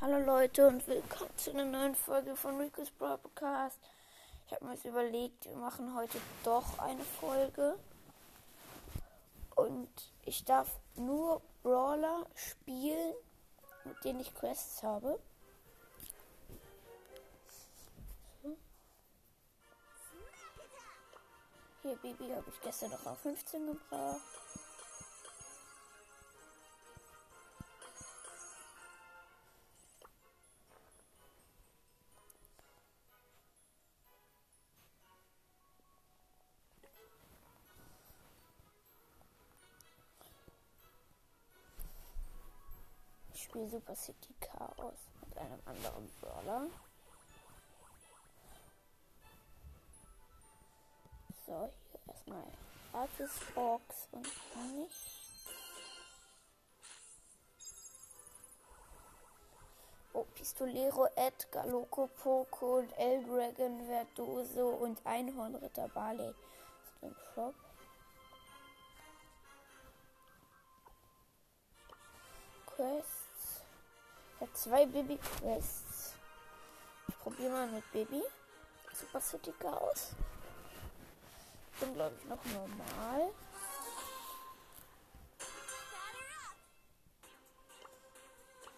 Hallo Leute und willkommen zu einer neuen Folge von Rico's Podcast. Ich habe mir jetzt überlegt, wir machen heute doch eine Folge. Und ich darf nur Brawler spielen, mit denen ich Quests habe. Hier, Baby, habe ich gestern noch auf 15 gebracht. Ich spiele Super City Chaos mit einem anderen Brawler. So, hier erstmal Artis Box und nicht. Oh, Pistolero, Edgar, Loco, Poco und El Dragon, Verdoso und Einhornritter Barley sind im Shop. Quests. Ich habe zwei Baby-Quests. Ich probiere mal mit Baby. Super City Chaos. Bin, glaube ich, noch normal.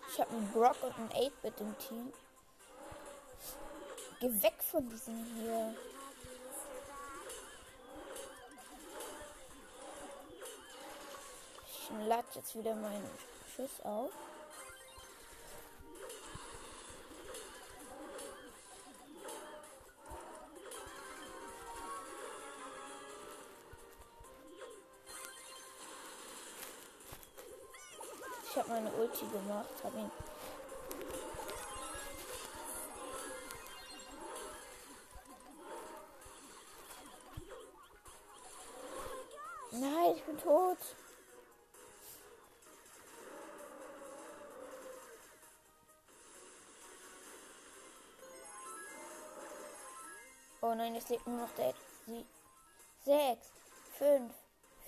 Ich habe einen Brock und einen 8-Bit im Team. Geh weg von diesen hier. Ich lade jetzt wieder meinen Schuss auf. Ulti gemacht, habe ihn. Nein, ich bin tot. Oh nein, es lebt nur noch der. Sie. Sechs, fünf,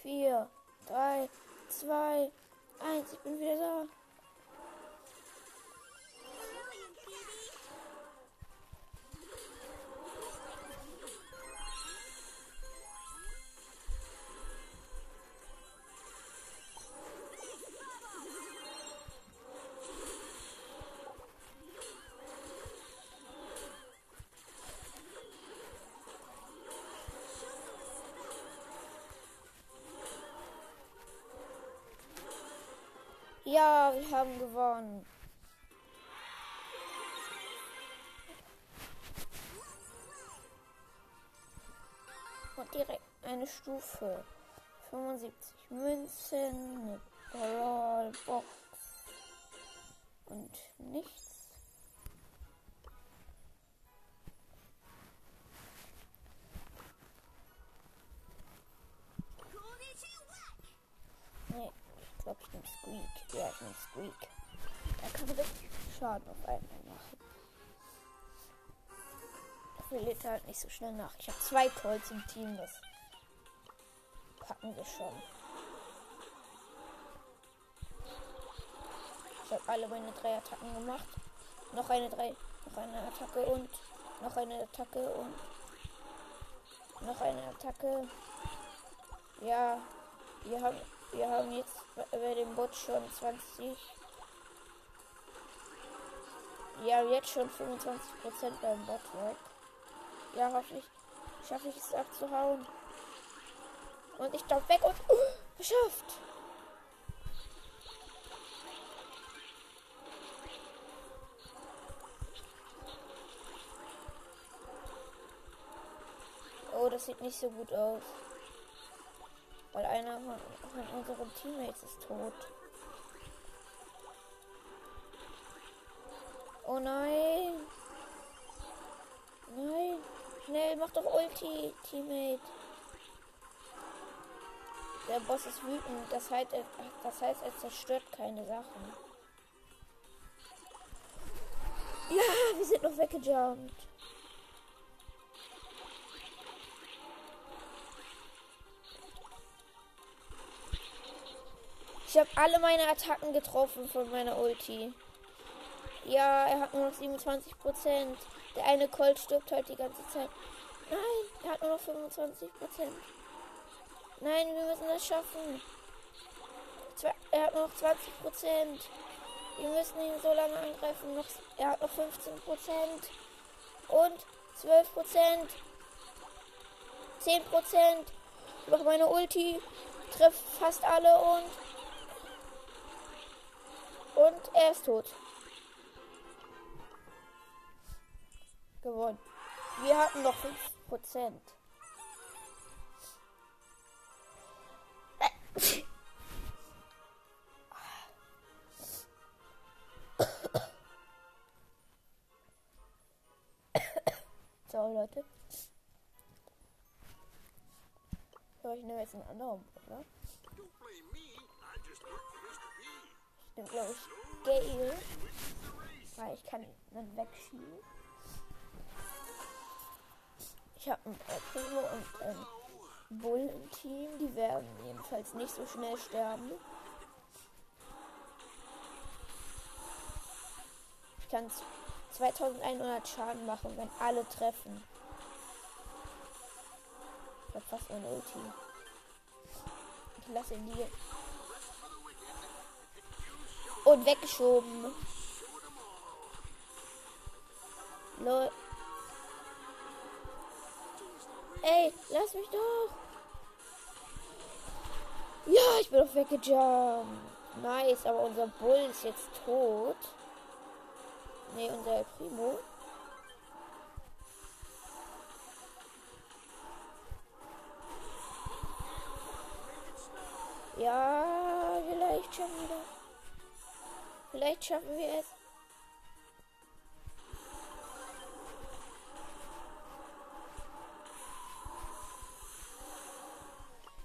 vier, drei, zwei, eins. Ich bin wieder da. Haben gewonnen. Und direkt eine Stufe. 75 Münzen, eine Brawlbox und nichts. Squeak. Ja, ich nehme Squeak. Er kann richtig Schaden auf einmal machen. Dafür lädt er halt nicht so schnell nach. Ich habe zwei Colts im Team, das packen wir schon. Ich habe alle meine drei Attacken gemacht. Noch eine drei, noch eine Attacke und noch eine Attacke und noch eine Attacke. Ja, wir haben, wir haben jetzt bei dem Bot schon 20. Ja, jetzt schon 25% beim Bot weg. Ja, hoffentlich schaffe ich es abzuhauen. Und ich glaube weg und uh, geschafft. Oh, das sieht nicht so gut aus. Weil einer von, von unseren Teammates ist tot. Oh nein. Nein. Schnell, mach doch Ulti, Teammate. Der Boss ist wütend. Das heißt, er, das heißt, er zerstört keine Sachen. Ja, wir sind noch weggejumpt. Ich habe alle meine Attacken getroffen von meiner Ulti. Ja, er hat nur noch 27 Prozent. Der eine Colt stirbt halt die ganze Zeit. Nein, er hat nur noch 25 Prozent. Nein, wir müssen das schaffen. Er hat nur noch 20 Prozent. Wir müssen ihn so lange angreifen. Noch, er hat noch 15 Prozent. Und 12 Prozent. 10 Prozent. Ich meine Ulti. Trifft fast alle und. Und er ist tot. Gewonnen. Wir hatten noch 5 Prozent. Sorry, Leute. Ich nehme jetzt einen anderen Bruder. Nehme, glaube ich, Gale. Weil ich kann dann wegschieben. Ich habe ein Primo und ein Bull im Team. Die werden jedenfalls nicht so schnell sterben. Ich kann 2100 Schaden machen, wenn alle treffen. Ich hab fast eine Ulti. Ich lasse ihn liegen. Und weggeschoben. Lol. Ey, lass mich doch. Ja, ich bin doch weggejumpt. Nice, aber unser Bull ist jetzt tot. Ne, unser Primo. Ja, vielleicht schaffen wir das. Vielleicht schaffen wir es.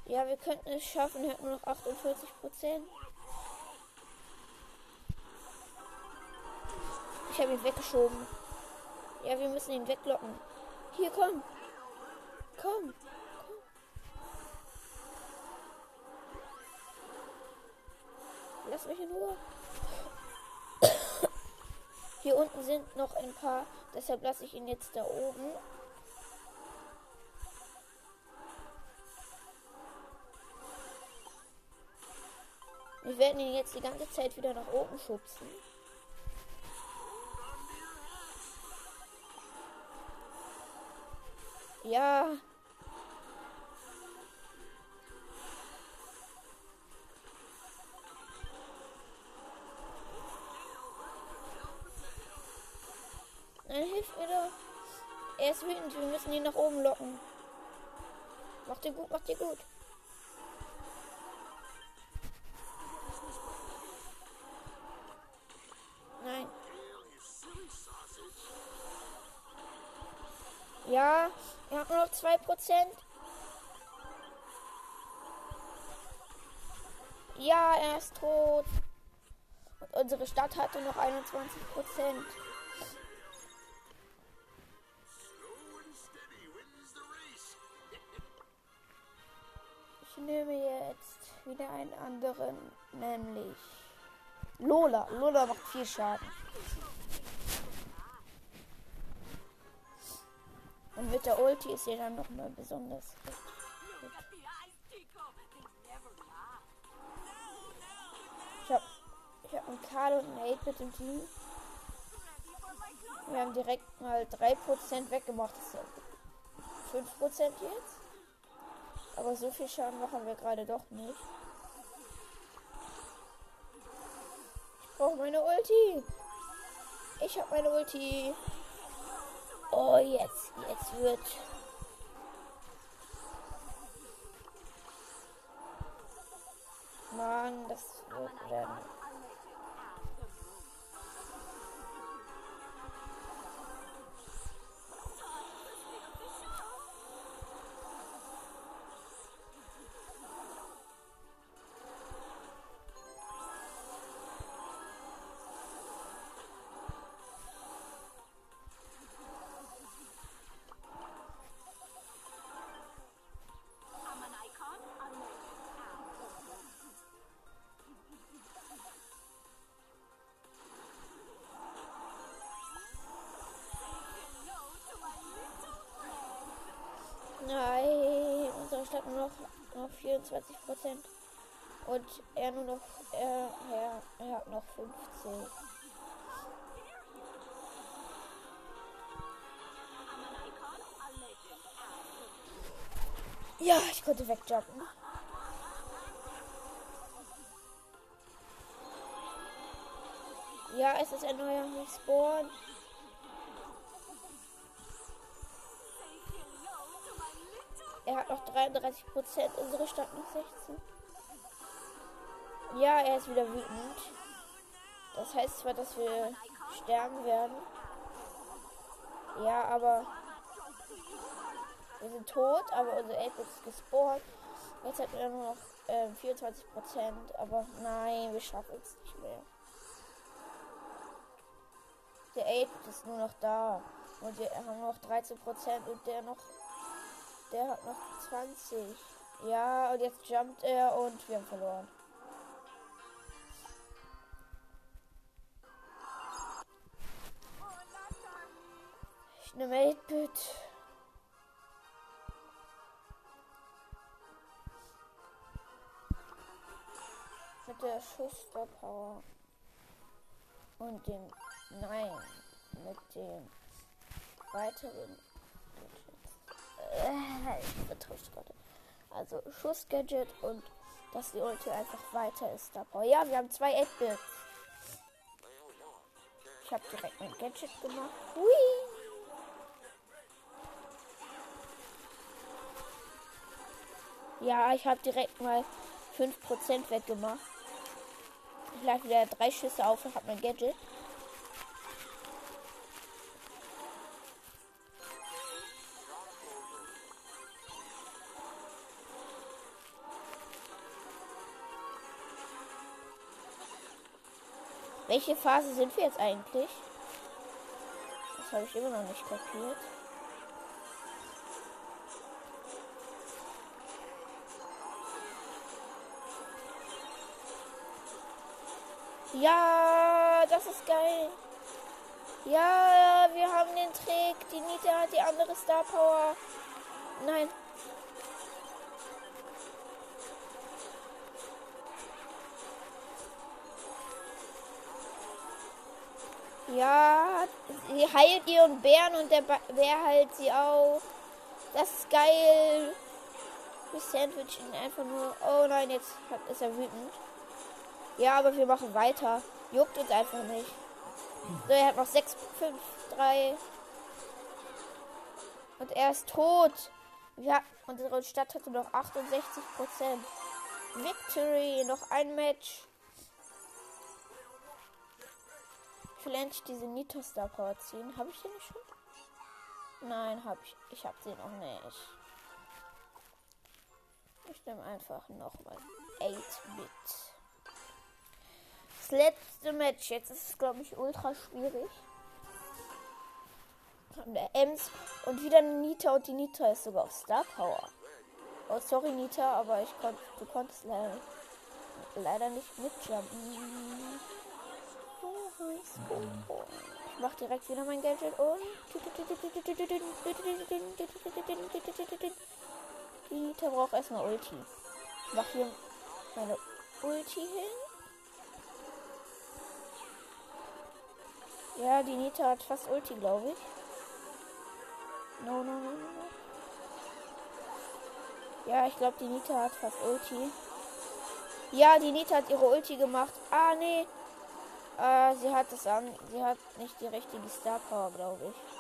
Ja, wir könnten es schaffen. Er hat noch 48 Prozent. Ich habe ihn weggeschoben. Ja, wir müssen ihn weglocken. Hier. Komm. komm. Lass mich in Ruhe. Hier unten sind noch ein paar. Deshalb lasse ich ihn jetzt da oben. Wir werden ihn jetzt die ganze Zeit wieder nach oben schubsen. Ja. Er ist wütend, wir müssen ihn nach oben locken. Macht ihr gut, macht ihr gut. Nein. Ja, er hat nur noch 2%. Ja, er ist tot. Und unsere Stadt hatte noch 21%. Slow anderen, nämlich Lola. Lola macht viel Schaden. Und mit der Ulti ist sie dann noch mal besonders gut. Ich hab, ich hab einen Karl und einen 8 mit dem Team. Wir haben direkt mal 3% weggemacht. Das ist 5% jetzt. Aber so viel Schaden machen wir gerade doch nicht. Brauche meine Ulti. Ich habe meine Ulti. Oh, jetzt, jetzt wird. Mann, das wird werden. Nein, unsere Stadt nur noch, noch 24 Prozent. Und er nur noch, er, er, er hat noch 15. Ja, ich konnte wegjumpen. Ja, es ist ein neuer Respawn. 33 Prozent, unsere Stadt noch 16. Ja, er ist wieder wütend. Das heißt zwar, dass wir sterben werden. Ja, aber wir sind tot, aber unser 8 ist gespawnt. Jetzt hat er nur noch äh, 24 Prozent, aber nein, wir schaffen es nicht mehr. Der 8 ist nur noch da. Und wir haben noch 13 Prozent und der noch. Der hat noch 20. Ja, und jetzt jumpt er und wir haben verloren. Ich nehme 8-Bit. Mit der Schuster Power. Und dem. Nein. Mit dem weiteren. Äh, ich vertausche gerade. Also Schussgadget und dass die Ulti einfach weiter ist. Star Ja, wir haben zwei 8-Bits. Ich habe direkt mein Gadget gemacht. Hui! Ja, ich habe direkt mal 5% weggemacht. Ich lade wieder drei Schüsse auf und habe mein Gadget. Welche Phase sind wir jetzt eigentlich? Das habe ich immer noch nicht kapiert. Ja, das ist geil. Ja, wir haben den Trick. Die Nita hat die andere Star Power. Nein. Ja, sie heilt ihren Bären und der Bär heilt sie auch. Das ist geil. Wir sandwichen einfach nur. Oh nein, jetzt ist er wütend. Ja, aber wir machen weiter. Juckt uns einfach nicht. So, er hat noch 6, 5, 3. Und er ist tot. Ja, unsere Stadt hatte noch 68 Prozent. Victory, noch ein Match. Endlich diese Nito Star Power ziehen. Habe ich den nicht schon? Nein, habe ich. Ich habe sie noch nicht. Ich nehme einfach nochmal 8-Bit. Das letzte Match. Jetzt ist es, glaube ich, ultra schwierig. Der Ems und wieder eine Nita und die Nita ist sogar auf Star Power. Oh, sorry Nita, aber ich konnte, du konntest leider, leider nicht mitjumpen. Ich mach direkt wieder mein Gadget und die braucht erstmal Ulti. Ich mach hier meine Ulti hin. Ja, die Nita hat fast Ulti, glaube ich. No, no, no, no. Ja, ich glaube, die Nita hat fast Ulti. Ja, die Nita hat ihre Ulti gemacht. Ah, nee. Äh, sie hat es an. Sie hat nicht die richtige Star Power, glaube ich.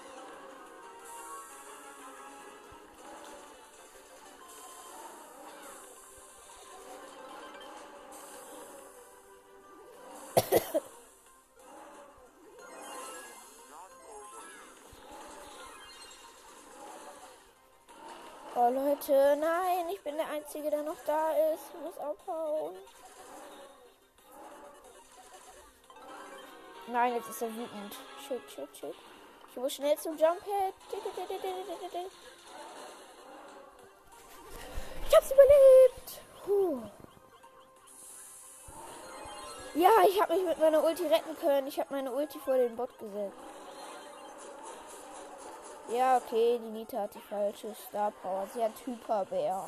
Oh Leute, nein, ich bin der Einzige, der noch da ist. Ich muss abhauen. Nein, jetzt ist er wütend. Shit, shit, shit. Ich muss schnell zum Jumphead. Ich hab's überlebt. Puh. Ja, ich habe mich mit meiner Ulti retten können. Ich habe meine Ulti vor den Bot gesetzt. Ja, okay, die Nita hat die falsche Star Power. Sie hat Hyperbär.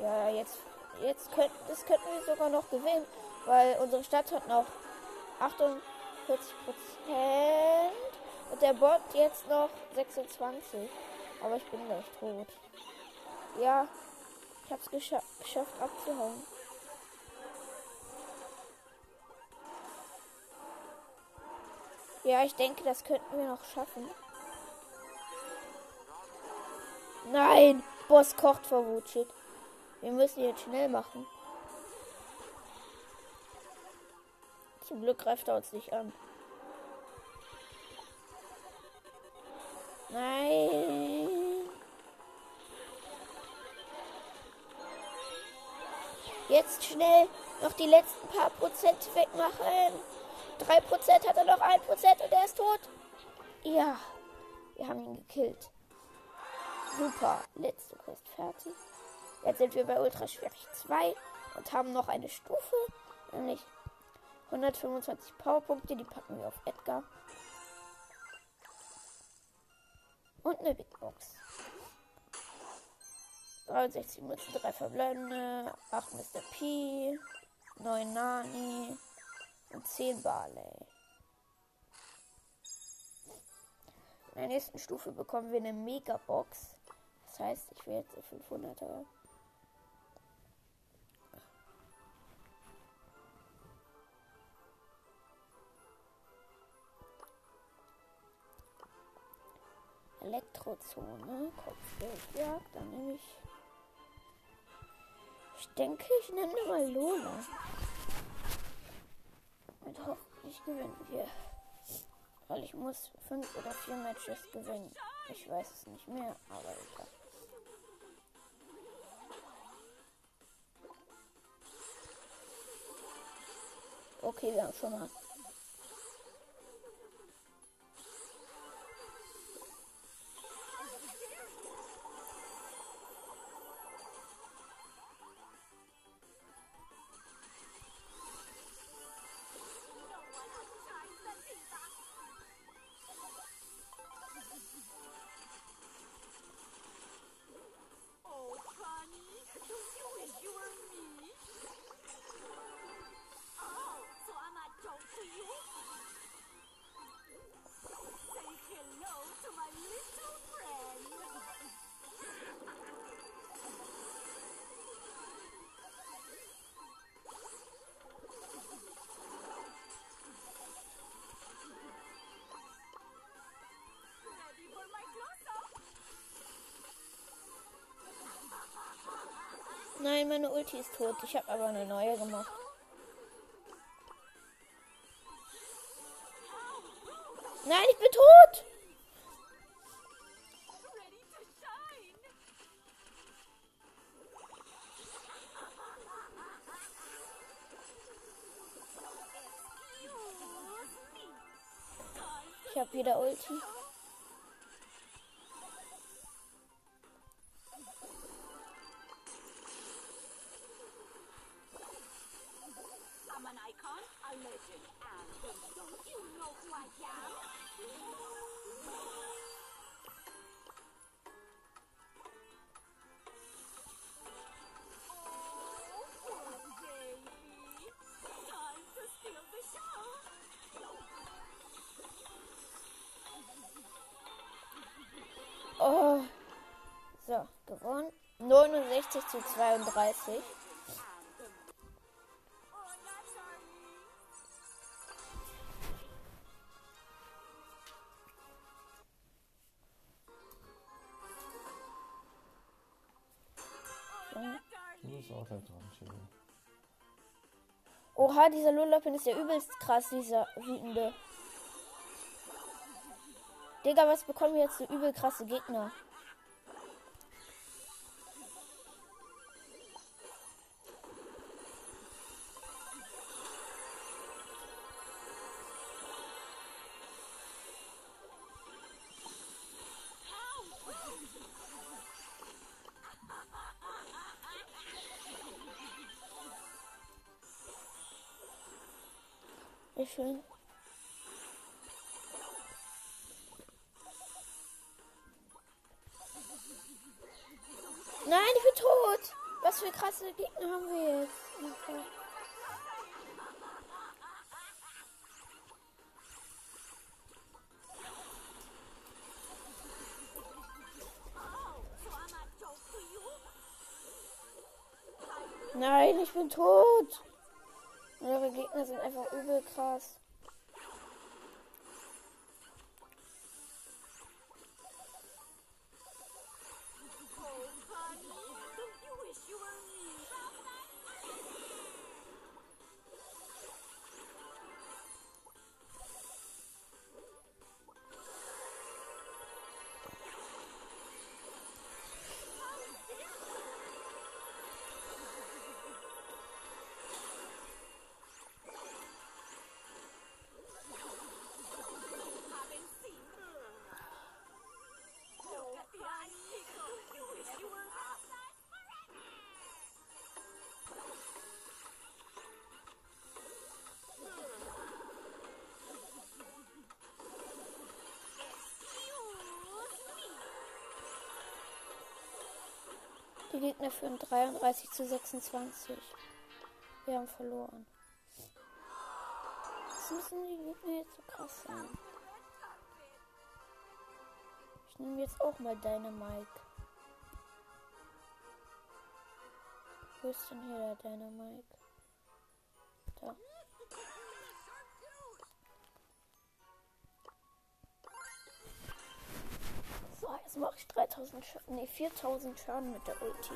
Ja, jetzt, jetzt könnten, das könnten wir sogar noch gewinnen, weil unsere Stadt hat noch 48 Prozent und der Bot jetzt noch 26. Aber ich bin gleich tot. Ja, ich hab's gescha geschafft abzuhauen. Ja, ich denke, das könnten wir noch schaffen. Nein, Boss kocht vor Wut. Shit. Wir müssen jetzt schnell machen. Zum Glück greift er uns nicht an. Nein. Jetzt schnell noch die letzten paar Prozent wegmachen. 3% hat er noch 1% und er ist tot. Ja, wir haben ihn gekillt. Super, letzte Quest fertig. Jetzt sind wir bei Ultra Schwierig 2 und haben noch eine Stufe, nämlich 125 Powerpunkte, die packen wir auf Edgar. Und eine Big Box. 63 Münzen, 3 verbleibende, 8 Mr. P, 9 Nani und 10 Barley. In der nächsten Stufe bekommen wir eine Mega-Box. Das heißt, ich will jetzt 500er. Elektrozone, Kopfgeldjagd, dann nehme ich. Ich denke, ich nenne mal Lola. Und hoffentlich gewinnen wir. Weil ich muss fünf oder vier Matches gewinnen. Ich weiß es nicht mehr, aber egal. Okay, wir haben schon mal meine Ulti ist tot. Ich habe aber eine neue gemacht. Nein, ich bin tot! Ich habe wieder Ulti. Oh. So, gewonnen. 69 zu 32. Oh, that's sorry. Du bist auch gleich dran, Chili. Oha, dieser Lullapin ist ja übelst krass, dieser wütende. Digga, was bekommen wir jetzt so übel krasse Gegner? Schön. Nein, ich bin tot. Eure Gegner sind einfach übel krass. Die Gegner führen 33 zu 26. Wir haben verloren. Was müssen die Gegner jetzt so krass sein? Ich nehme jetzt auch mal deine Mike. Wo ist denn hier der deine 3000 Schaden. Ne, 4000 Schaden mit der Ulti.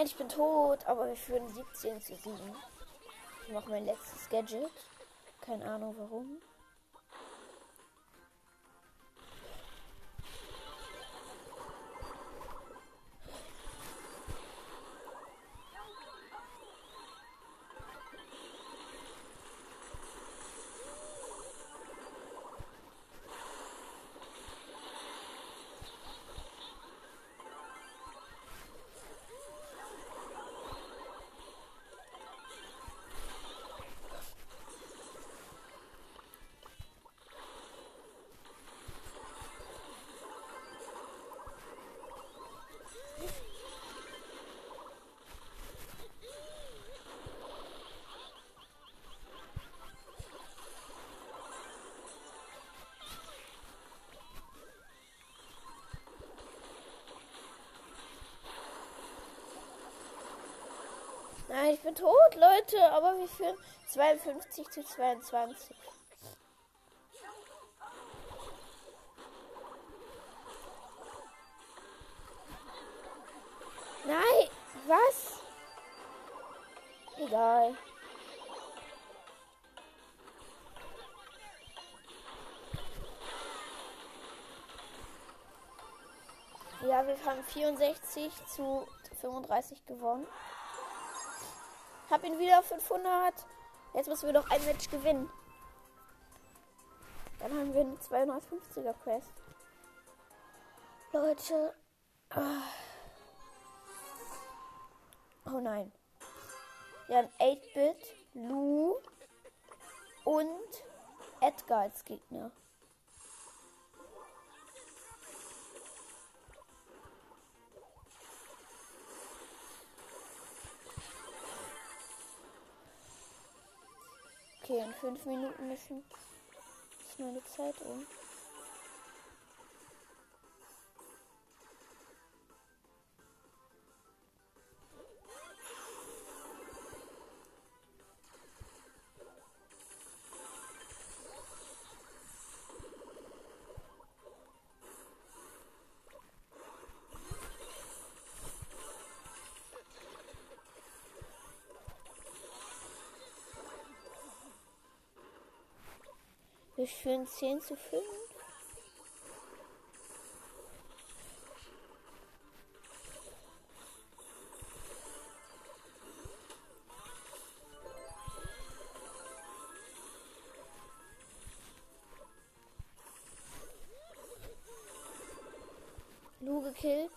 Nein, ich bin tot, aber wir führen 17 zu 7. Ich mache mein letztes Gadget. Keine Ahnung warum. Leute, aber wir führen 52 zu 22. Nein, was? Egal. Ja, wir haben 64 zu 35 gewonnen. Hab ihn wieder auf 500. Jetzt müssen wir noch ein Match gewinnen. Dann haben wir eine 250er Quest. Leute. ah. Oh nein. Wir haben 8-Bit, Lou und Edgar als Gegner. Okay, in fünf Minuten müssen ist meine Zeit um. ich für ein 10 zu 5? Lu gekillt.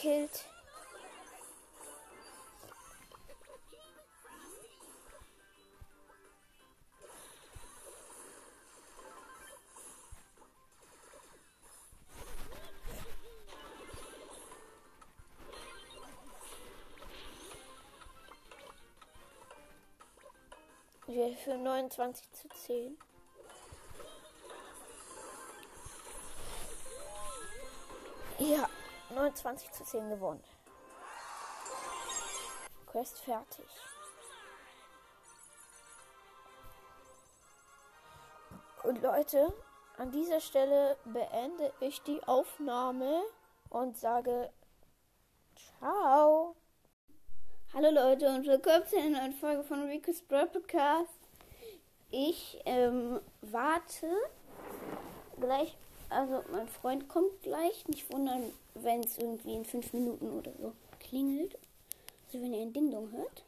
Gekillt. Wir für 29 zu 10. Ja, 29 zu 10 gewonnen. Quest fertig. Und Leute, an dieser Stelle beende ich die Aufnahme und sage Ciao. Hallo Leute und willkommen zu einer neuen Folge von Rico's Brawl Podcast. Ich ähm, warte gleich, also mein Freund kommt gleich. Nicht wundern, wenn es irgendwie in fünf Minuten oder so klingelt. Also wenn ihr ein Ding-Dong hört.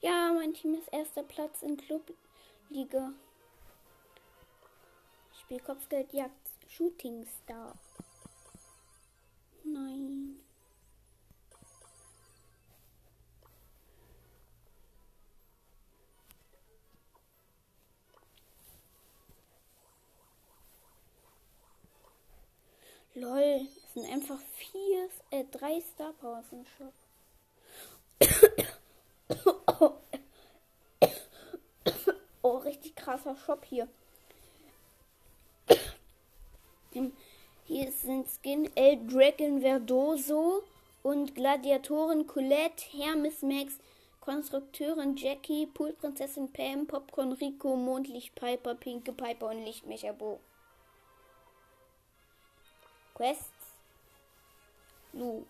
Ja, mein Team ist erster Platz in Clubliga. Ich spiele Kopfgeldjagd Shooting Star. Nein. Lol, es sind einfach vier, äh, drei Star Powers im Shop. Oh, richtig krasser Shop hier. Hier sind Skin El Dragon Verdoso und Gladiatorin Colette, Hermes Max, Konstrukteurin Jackie, Poolprinzessin Pam, Popcorn Rico, Mondlicht Piper, Pinke Piper und Lichtmecher Bo. Quests. Lu.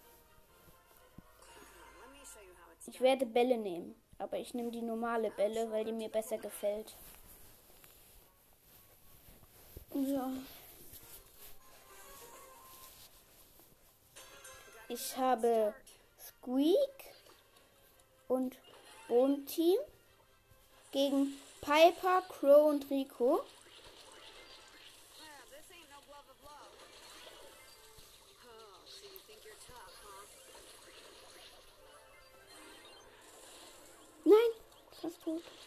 Ich werde Bälle nehmen, aber ich nehme die normale Bälle, weil die mir besser gefällt. So. Ich habe Squeak und Bone Team gegen Piper, Crow und Rico. Nein, fast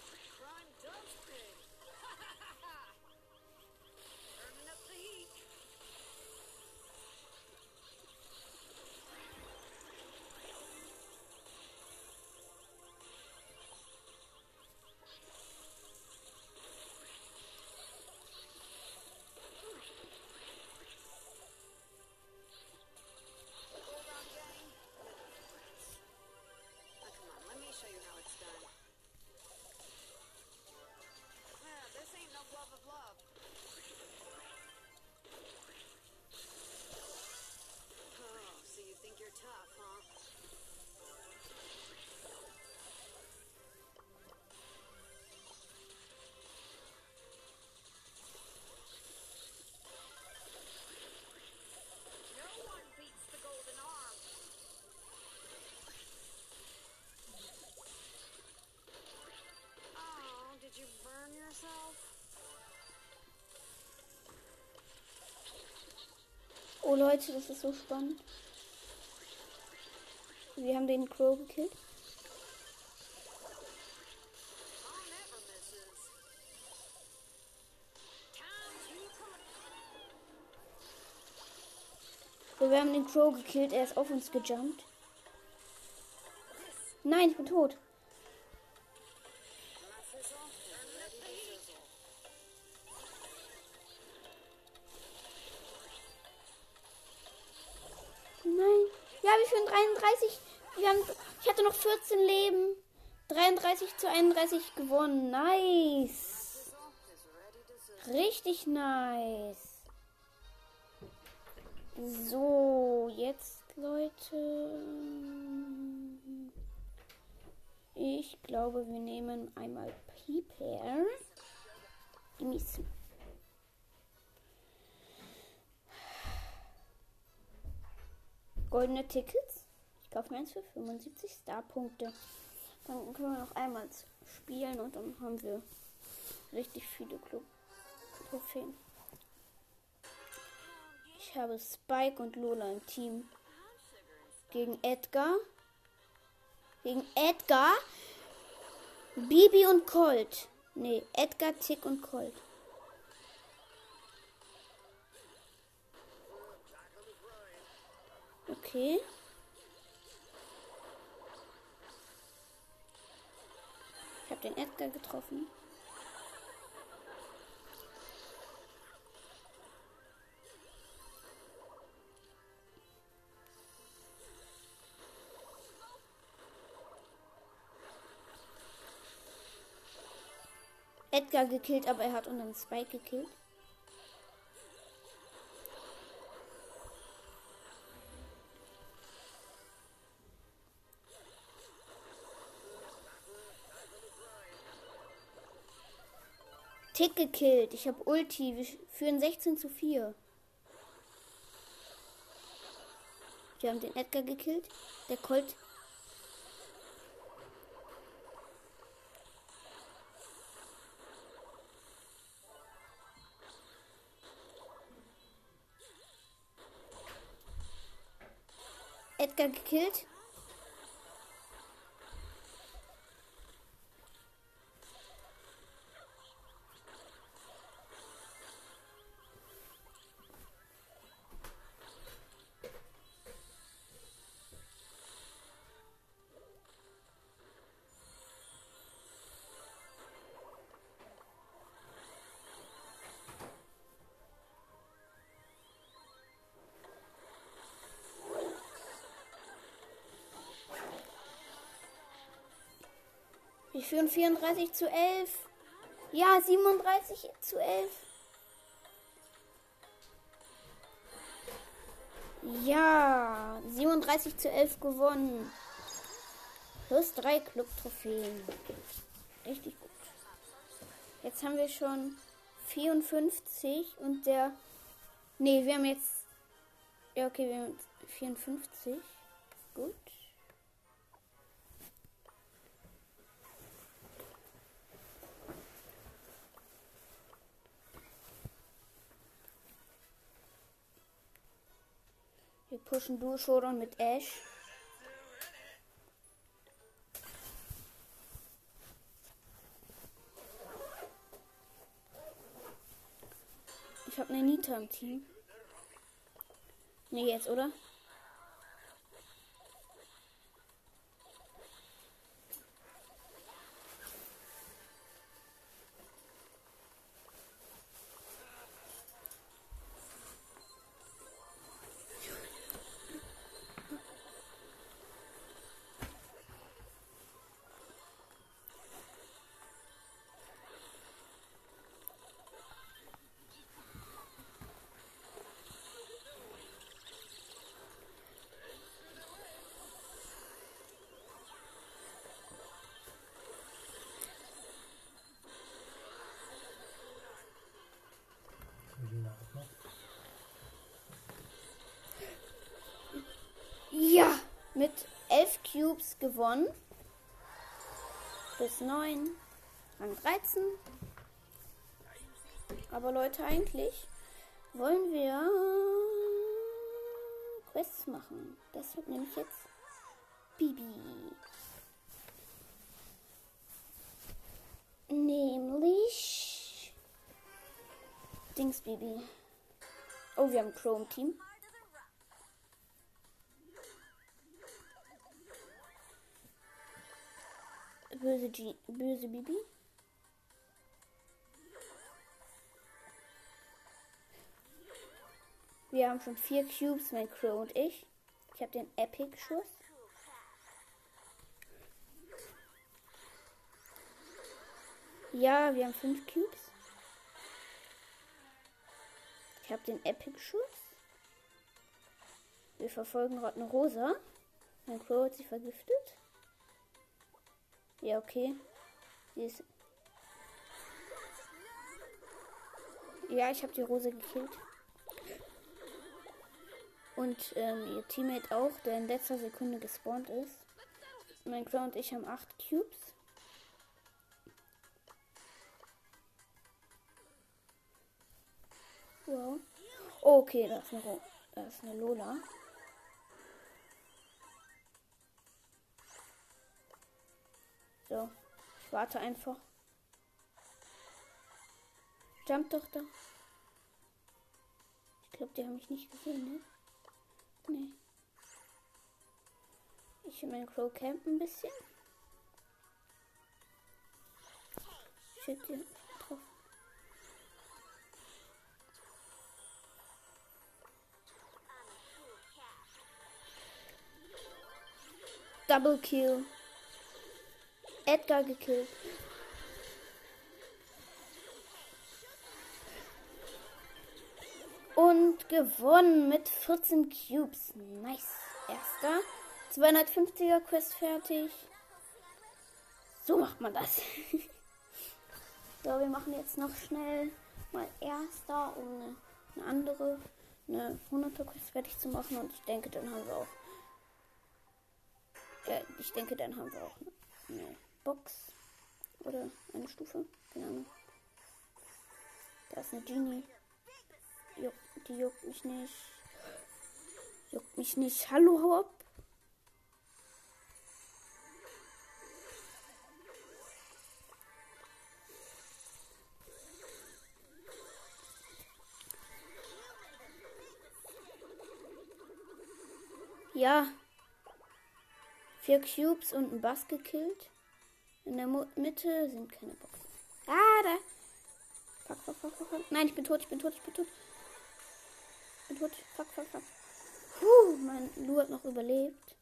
Leute, das ist so spannend. Wir haben den Crow gekillt. So, wir haben den Crow gekillt. Er ist auf uns gejumpt. Nein, ich bin tot. 33. Wir haben, ich hatte noch 14 Leben. 33 zu 31 gewonnen. Nice. Richtig nice. So, jetzt Leute. Ich glaube, wir nehmen einmal Piper. Genießen. Goldene Tickets. Ich kaufe mir eins für 75 Star-Punkte. Dann können wir noch einmal spielen und dann haben wir richtig viele Club-Trophäen. Ich habe Spike und Lola im Team. Gegen Edgar. Gegen Edgar. Bibi und Colt. Nee, Edgar, Tick und Colt. Okay. Ich habe den Edgar getroffen. Edgar gekillt, aber er hat unseren Spike gekillt. Tick gekillt. Ich habe Ulti. Wir führen 16 zu 4. Wir haben den Edgar gekillt. Der Colt. Edgar gekillt. Führen 34 zu 11. Ja, 37 zu 11. Ja, 37 zu 11 gewonnen. Plus drei Club-Trophäen. Richtig gut. Jetzt haben wir schon 54 und der. Nee, wir haben jetzt. Ja, okay, wir haben jetzt 54. Gut. Wir pushen Duo Showdown mit Ash. Ich habe eine Nita im Team. Nee, jetzt, oder? Gewonnen. Bis 9. Rang 13. Aber Leute, eigentlich wollen wir Quests machen. Deshalb nehme ich jetzt Bibi. Nämlich Dings Bibi. Oh, wir haben Chrome Team. Böse, G böse Bibi. Wir haben schon vier Cubes, mein Crow und ich. Ich habe den Epic-Schuss. Ja, wir haben fünf Cubes. Ich habe den Epic-Schuss. Wir verfolgen eine Rosa. Mein Crow hat sie vergiftet. Ja, okay. Ist. Ja, ich habe die Rose gekillt. Und ähm, ihr Teammate auch, der in letzter Sekunde gespawnt ist. Mein Crow und ich haben 8 Cubes. Wow. Oh, okay, da ist eine, Ro da ist eine Lola. So, ich warte einfach. Jump doch da. Ich glaube, die haben mich nicht gesehen, ne? Nee. Ich und mein Crow campen ein bisschen. Shit, die drauf. Double Kill. Edgar gekillt. Und gewonnen mit 14 Cubes. Nice. Erster. 250er Quest fertig. So macht man das. so, wir machen jetzt noch schnell mal Erster, um eine, eine andere, eine 100er Quest fertig zu machen. Und ich denke, dann haben wir auch. Ja, ich denke, dann haben wir auch eine Box. Oder eine Stufe. Keine Ahnung. Da ist eine Genie. Juck, die juckt mich nicht. Juckt mich nicht. Hallo, hau. Ja. Vier Cubes und ein Bass gekillt. In der Mo Mitte sind keine Boxen. Ah, da. Fuck, fuck, fuck, fuck, fuck. Nein, ich bin tot, ich bin tot, ich bin tot. Ich bin tot. Fuck, fuck, fuck. Puh, mein Lu hat noch überlebt.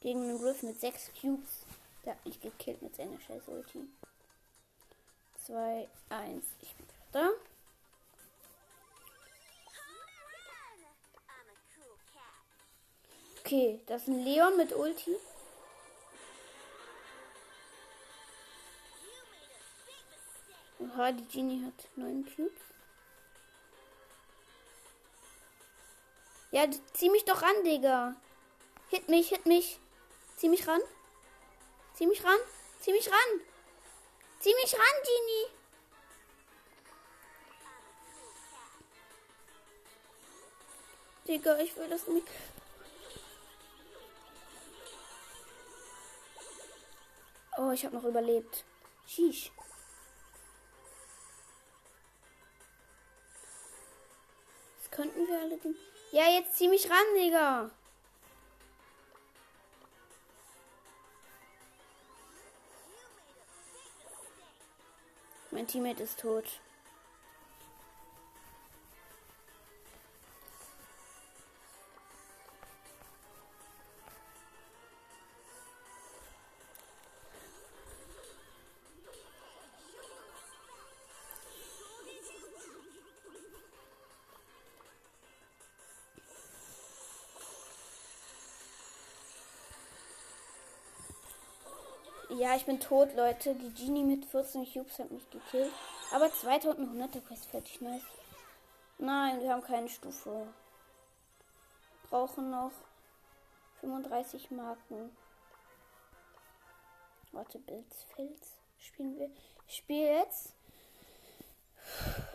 Gegen einen Griff mit sechs Cubes. Der hat mich gekillt mit seiner scheiß Ulti. 2, 1. Ich bin da. Okay, das ist ein Leon mit Ulti. Oha, die Genie hat neun Cubes. Ja, zieh mich doch ran, Digga. Hit mich, hit mich. Zieh mich ran. Zieh mich ran. Zieh mich ran. Zieh mich ran, Genie. Digga, ich will das nicht. Oh, ich habe noch überlebt. Sheesh. Könnten wir alle. den- Ja, jetzt zieh mich ran, Digga. Mein Teammate ist tot. Ja, ich bin tot, Leute. Die Genie mit 14 Cubes hat mich gekillt. Aber 2100er Quest fertig, nice. Nein, wir haben keine Stufe. Brauchen noch 35 Marken. Warte, Filz. Spielen wir. Ich spiele jetzt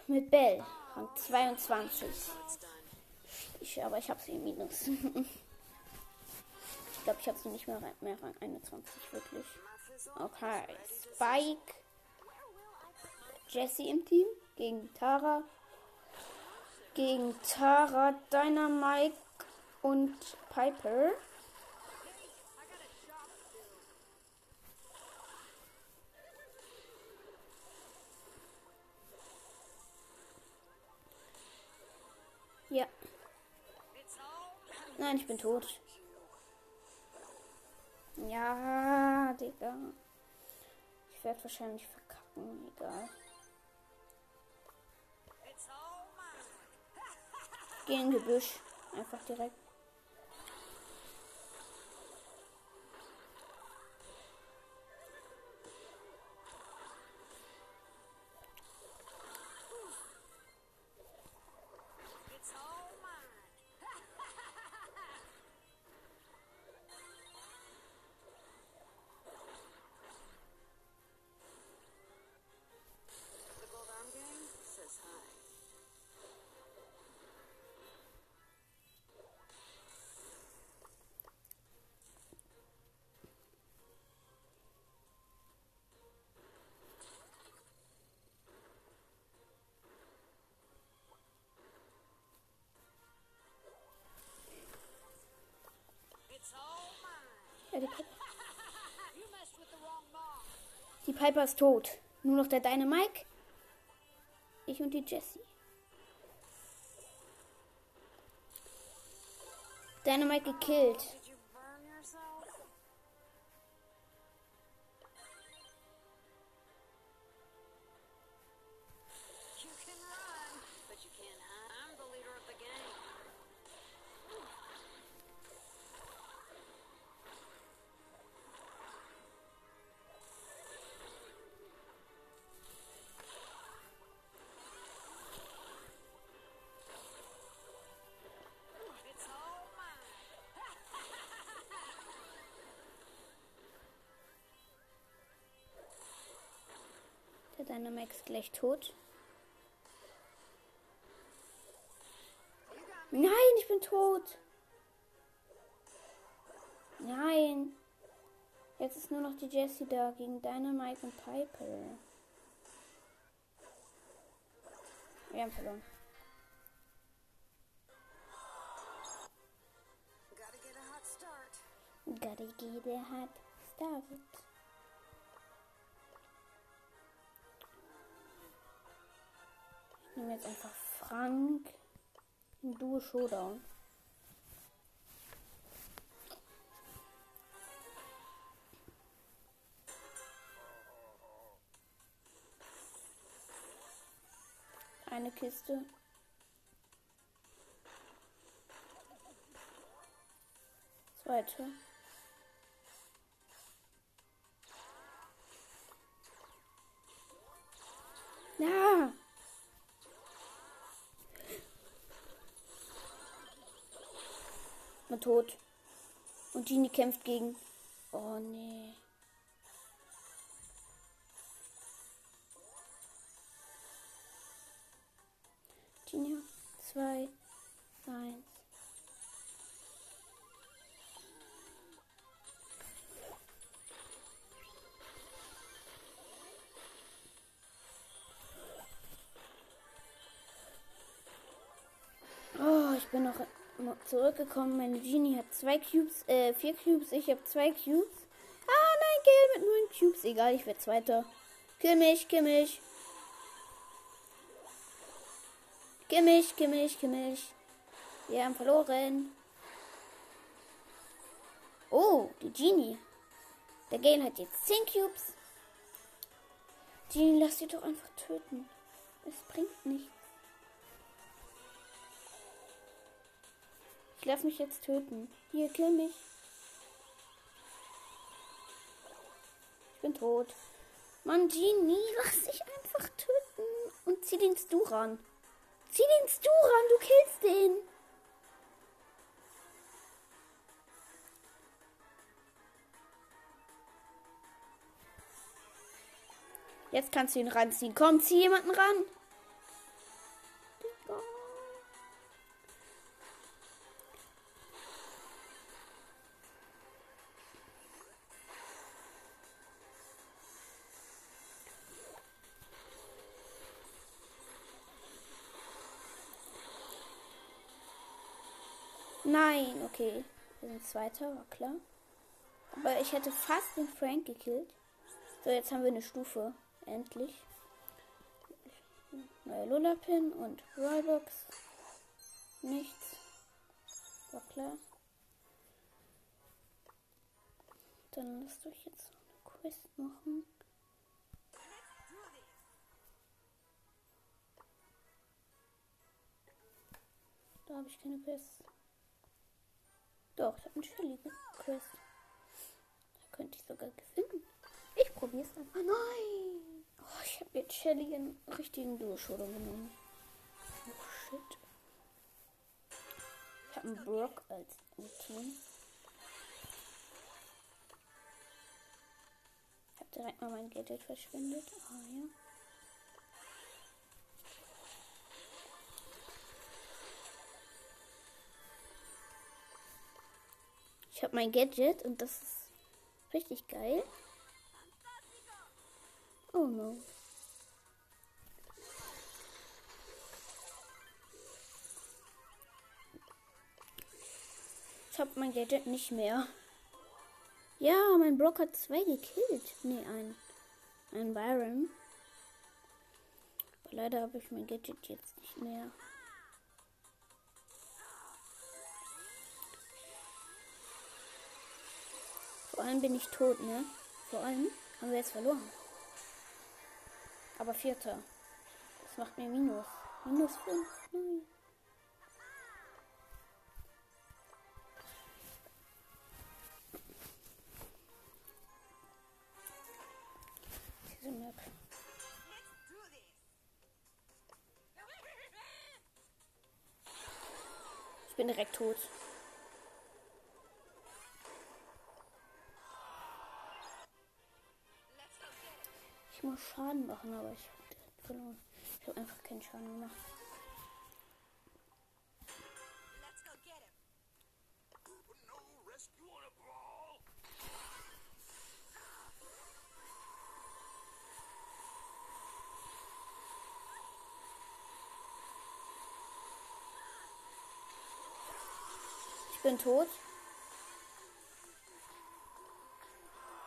mit Bell. Rang 22. Ich, aber ich habe sie im Minus. ich glaube, ich habe sie nicht mehr, mehr Rang 21, wirklich. Okay, Spike. Jesse im Team gegen Tara. Gegen Tara, Dynamite und Piper. Ja. Nein, ich bin tot. Ja, Digga. Ich werde wahrscheinlich verkacken, egal. Geh in Gebüsch. Einfach direkt. Ja, die Piper. Die Piper ist tot. Nur noch der Dynamike. Ich und die Jessie. Dynamike gekillt. Ist gleich tot. Nein, ich bin tot. Nein. Jetzt ist nur noch die Jessie da gegen Dynamite und Piper. Wir haben verloren. Gotta get a hot start. Ich nehme jetzt einfach Frank im Duo Showdown. Eine Kiste. Zweite. Ja. Tot. Und Genie kämpft gegen. Oh nee. Genie. Zwei. Eins. Oh, ich bin noch zurückgekommen. Meine Genie hat zwei Cubes, äh, vier Cubes. Ich habe zwei Cubes. Ah, nein, Gale mit neun Cubes. Egal, ich werde Zweiter. Kill mich, kill mich. Kill mich, kill mich, kill mich. Wir haben verloren. Oh, die Genie. Der Gale hat jetzt 10 Cubes. Genie, lass sie doch einfach töten. Es bringt nichts. Ich lass mich jetzt töten. Hier, kill mich. Ich bin tot. Mann, Genie, lass dich einfach töten. Und zieh den Stu ran. Zieh den Stu ran, du killst den. Jetzt kannst du ihn ranziehen. Komm, zieh jemanden ran. Nein, okay. Wir sind Zweiter, war klar. Aber ich hätte fast den Frank gekillt. So, jetzt haben wir eine Stufe. Endlich. Neue Lullapin und Rollbox. Nichts. War klar. Dann lasst euch jetzt noch eine Quest machen. Da habe ich keine Quest. Doch, ich habe eine Shelly Quest. Da könnte ich sogar gewinnen. Ich probiere es einfach. Nein! Oh, ich habe jetzt Shelly in richtigen Durchschulung genommen. Oh shit. Ich habe einen Brock als Team. Ich habe direkt mal mein Gadget verschwendet. Ah ja. Ich habe mein Gadget und das ist richtig geil. Oh no. Ich habe mein Gadget nicht mehr. Ja, mein Brock hat zwei gekillt. Nee, ein. Ein Byron. Aber leider habe ich mein Gadget jetzt nicht mehr. Vor allem bin ich tot, ne? Vor allem haben wir jetzt verloren. Aber vierter. Das macht mir Minus. Minus 5. Nein. Ich bin direkt tot. Ich muss Schaden machen, aber ich habe direkt verloren. Ich habe einfach keinen Schaden gemacht. Ich bin tot.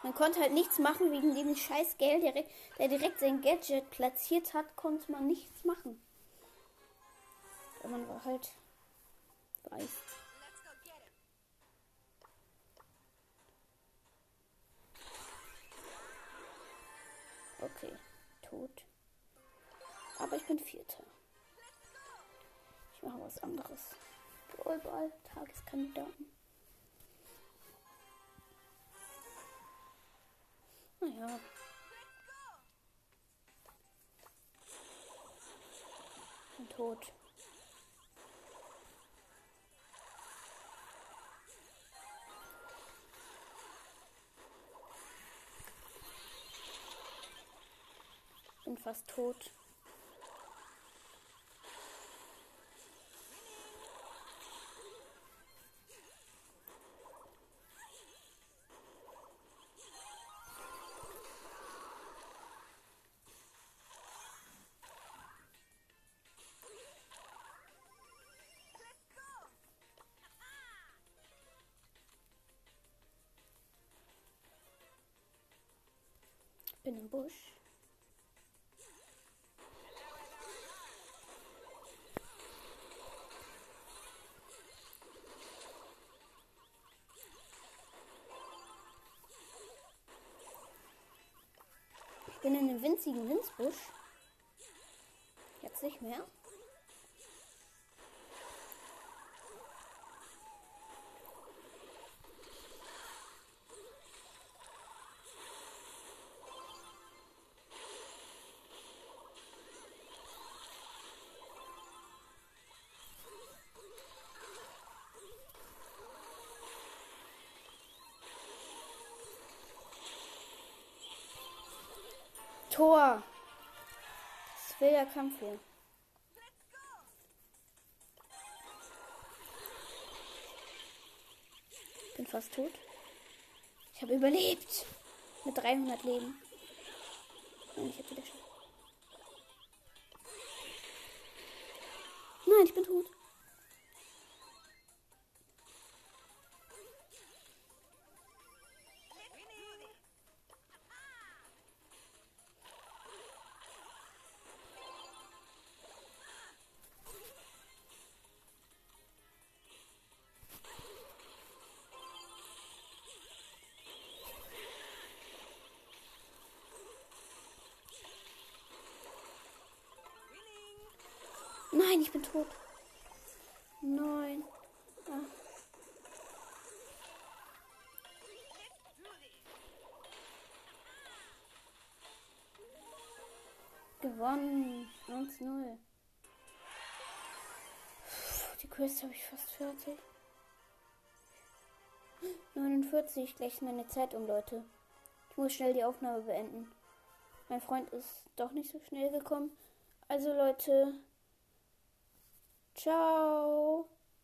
Man konnte halt nichts machen wegen dem scheiß Geld, direkt, der direkt sein Gadget platziert hat, konnte man nichts machen. Weil man war halt weiß. Okay, tot. Aber ich bin Vierter. Ich mache was anderes. Überall Tageskandidaten. Naja. Bin tot. Bin fast tot. Bin im Busch. Ich bin in einem winzigen Winzbusch. Jetzt nicht mehr. Tor. Das ist wilder Kampf hier. Bin fast tot. Ich habe überlebt. Mit 300 Leben. Nein, ich habe wieder schon. Nein, ich bin tot. Gewonnen. 1-0. Die Quest habe ich fast fertig. 49, gleich ist meine Zeit um, Leute. Ich muss schnell die Aufnahme beenden. Mein Freund ist doch nicht so schnell gekommen. Also Leute, ciao.